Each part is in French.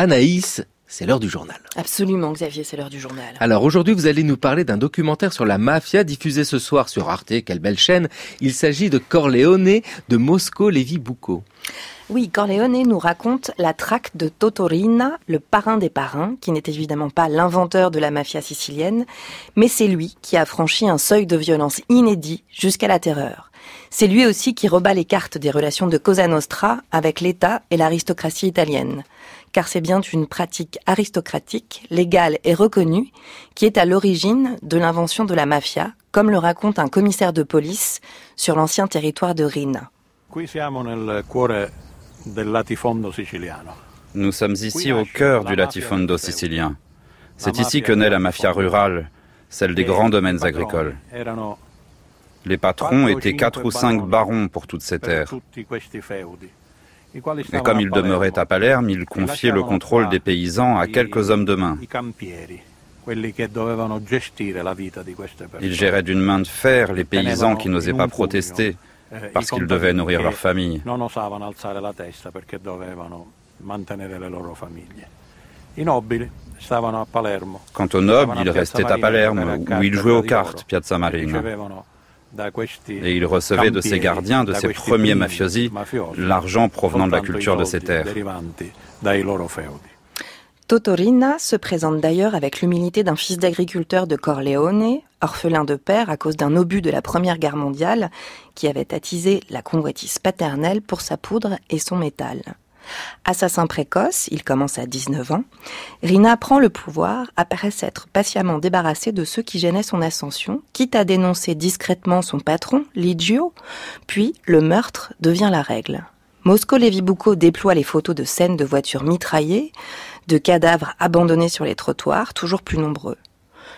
Anaïs, c'est l'heure du journal. Absolument, Xavier, c'est l'heure du journal. Alors aujourd'hui, vous allez nous parler d'un documentaire sur la mafia diffusé ce soir sur Arte, quelle belle chaîne. Il s'agit de Corleone de Mosco Levi Bucco. Oui, Corleone nous raconte la traque de Totorina, le parrain des parrains, qui n'est évidemment pas l'inventeur de la mafia sicilienne, mais c'est lui qui a franchi un seuil de violence inédit jusqu'à la terreur. C'est lui aussi qui rebat les cartes des relations de Cosa Nostra avec l'État et l'aristocratie italienne. Car c'est bien une pratique aristocratique, légale et reconnue, qui est à l'origine de l'invention de la mafia, comme le raconte un commissaire de police sur l'ancien territoire de Rina. Nous sommes ici au cœur du latifondo sicilien. C'est ici que naît la mafia rurale, celle des grands domaines agricoles. Les patrons étaient quatre ou cinq barons pour toutes ces terres. Et comme ils demeuraient à Palerme, ils confiaient le contrôle des paysans à quelques hommes de main. Ils géraient d'une main de fer les paysans qui n'osaient pas protester parce qu'ils devaient nourrir leur famille. Quant aux nobles, ils restaient à Palerme, où ils jouaient aux cartes, Piazza Marina. Et il recevait de ses gardiens, de ses premiers mafiosi, l'argent provenant de la culture de ces terres. Totorina se présente d'ailleurs avec l'humilité d'un fils d'agriculteur de Corleone, orphelin de père à cause d'un obus de la Première Guerre mondiale, qui avait attisé la convoitise paternelle pour sa poudre et son métal. Assassin précoce, il commence à 19 ans, Rina prend le pouvoir après s'être patiemment débarrassé de ceux qui gênaient son ascension, quitte à dénoncer discrètement son patron, Ligio, puis le meurtre devient la règle. Mosco Levibucco déploie les photos de scènes de voitures mitraillées, de cadavres abandonnés sur les trottoirs, toujours plus nombreux.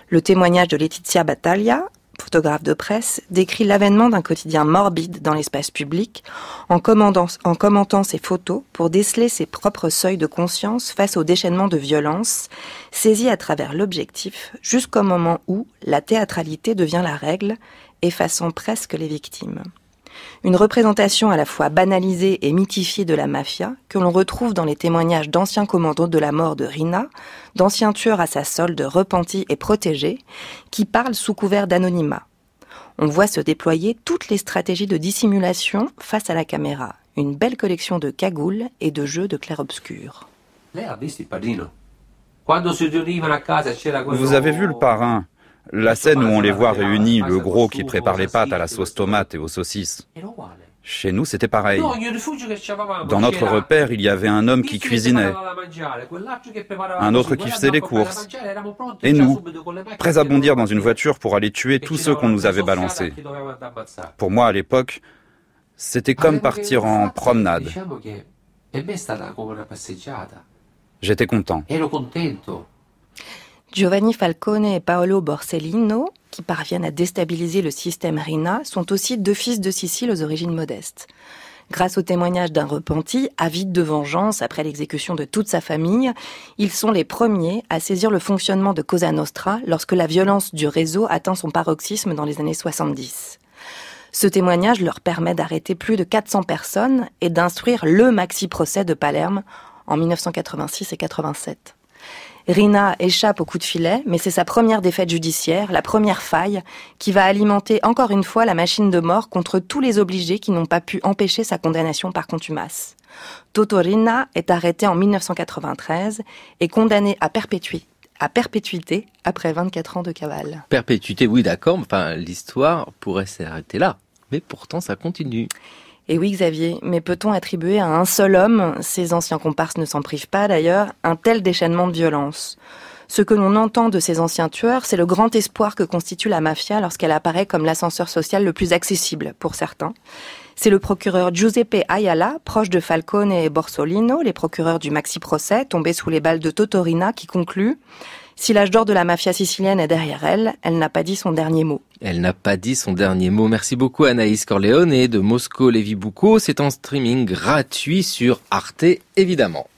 Le témoignage de Letizia Battaglia, photographe de presse, décrit l'avènement d'un quotidien morbide dans l'espace public en, en commentant ses photos pour déceler ses propres seuils de conscience face au déchaînement de violence, saisi à travers l'objectif jusqu'au moment où la théâtralité devient la règle, effaçant presque les victimes. Une représentation à la fois banalisée et mythifiée de la mafia que l'on retrouve dans les témoignages d'anciens commandos de la mort de Rina, d'anciens tueurs à sa solde repentis et protégés, qui parlent sous couvert d'anonymat. On voit se déployer toutes les stratégies de dissimulation face à la caméra, une belle collection de cagoules et de jeux de clair-obscur. Vous avez vu le parrain? La scène où on les voit réunis, le gros qui prépare les pâtes à la sauce tomate et aux saucisses. Chez nous, c'était pareil. Dans notre repère, il y avait un homme qui cuisinait, un autre qui faisait les courses, et nous, prêts à bondir dans une voiture pour aller tuer tous ceux qu'on nous avait balancés. Pour moi, à l'époque, c'était comme partir en promenade. J'étais content. Giovanni Falcone et Paolo Borsellino, qui parviennent à déstabiliser le système RINA, sont aussi deux fils de Sicile aux origines modestes. Grâce au témoignage d'un repenti, avide de vengeance après l'exécution de toute sa famille, ils sont les premiers à saisir le fonctionnement de Cosa Nostra lorsque la violence du réseau atteint son paroxysme dans les années 70. Ce témoignage leur permet d'arrêter plus de 400 personnes et d'instruire le maxi-procès de Palerme en 1986 et 87. Rina échappe au coup de filet, mais c'est sa première défaite judiciaire, la première faille, qui va alimenter encore une fois la machine de mort contre tous les obligés qui n'ont pas pu empêcher sa condamnation par contumace. Toto Rina est arrêté en 1993 et condamné à perpétuité à perpétuité après 24 ans de cavale. Perpétuité, oui, d'accord. Enfin, l'histoire pourrait s'arrêter là. Mais pourtant, ça continue. Et oui, Xavier, mais peut-on attribuer à un seul homme, ces anciens comparses ne s'en privent pas d'ailleurs, un tel déchaînement de violence? Ce que l'on entend de ces anciens tueurs, c'est le grand espoir que constitue la mafia lorsqu'elle apparaît comme l'ascenseur social le plus accessible pour certains. C'est le procureur Giuseppe Ayala, proche de Falcone et Borsolino, les procureurs du maxi procès, tombés sous les balles de Totorina, qui conclut si l'âge d'or de la mafia sicilienne est derrière elle, elle n'a pas dit son dernier mot. Elle n'a pas dit son dernier mot. Merci beaucoup Anaïs Corleone de Mosco Levi Bucco. C'est en streaming gratuit sur Arte évidemment.